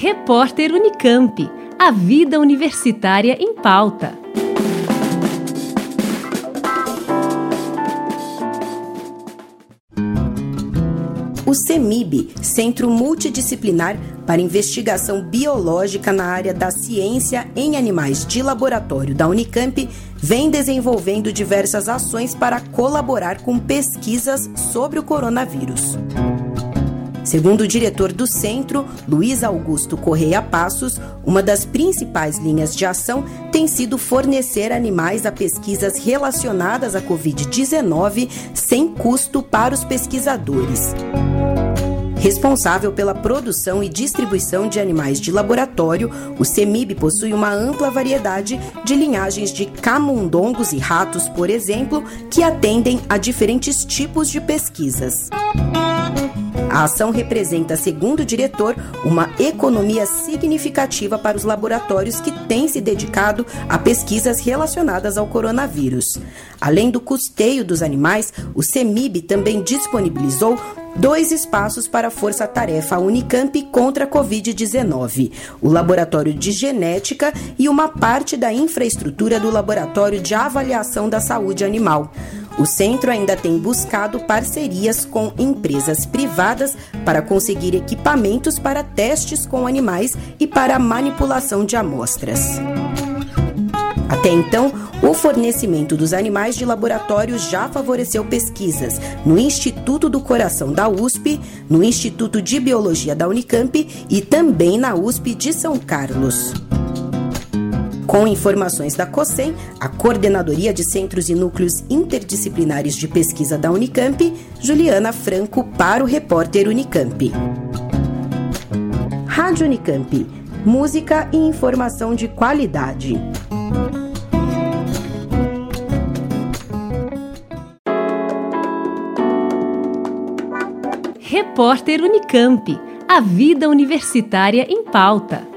Repórter Unicamp. A vida universitária em pauta. O CEMIB, Centro Multidisciplinar para Investigação Biológica na área da ciência em animais de laboratório da Unicamp, vem desenvolvendo diversas ações para colaborar com pesquisas sobre o coronavírus. Segundo o diretor do centro, Luiz Augusto Correia Passos, uma das principais linhas de ação tem sido fornecer animais a pesquisas relacionadas à Covid-19 sem custo para os pesquisadores. Responsável pela produção e distribuição de animais de laboratório, o CEMIB possui uma ampla variedade de linhagens de camundongos e ratos, por exemplo, que atendem a diferentes tipos de pesquisas. A ação representa, segundo o diretor, uma economia significativa para os laboratórios que têm se dedicado a pesquisas relacionadas ao coronavírus. Além do custeio dos animais, o CEMIB também disponibilizou dois espaços para a Força-Tarefa Unicamp contra a Covid-19, o Laboratório de Genética e uma parte da infraestrutura do Laboratório de Avaliação da Saúde Animal. O centro ainda tem buscado parcerias com empresas privadas para conseguir equipamentos para testes com animais e para manipulação de amostras. Até então, o fornecimento dos animais de laboratório já favoreceu pesquisas no Instituto do Coração da USP, no Instituto de Biologia da Unicamp e também na USP de São Carlos. Com informações da COSEM, a Coordenadoria de Centros e Núcleos Interdisciplinares de Pesquisa da Unicamp, Juliana Franco para o repórter Unicamp. Rádio Unicamp. Música e informação de qualidade. Repórter Unicamp. A vida universitária em pauta.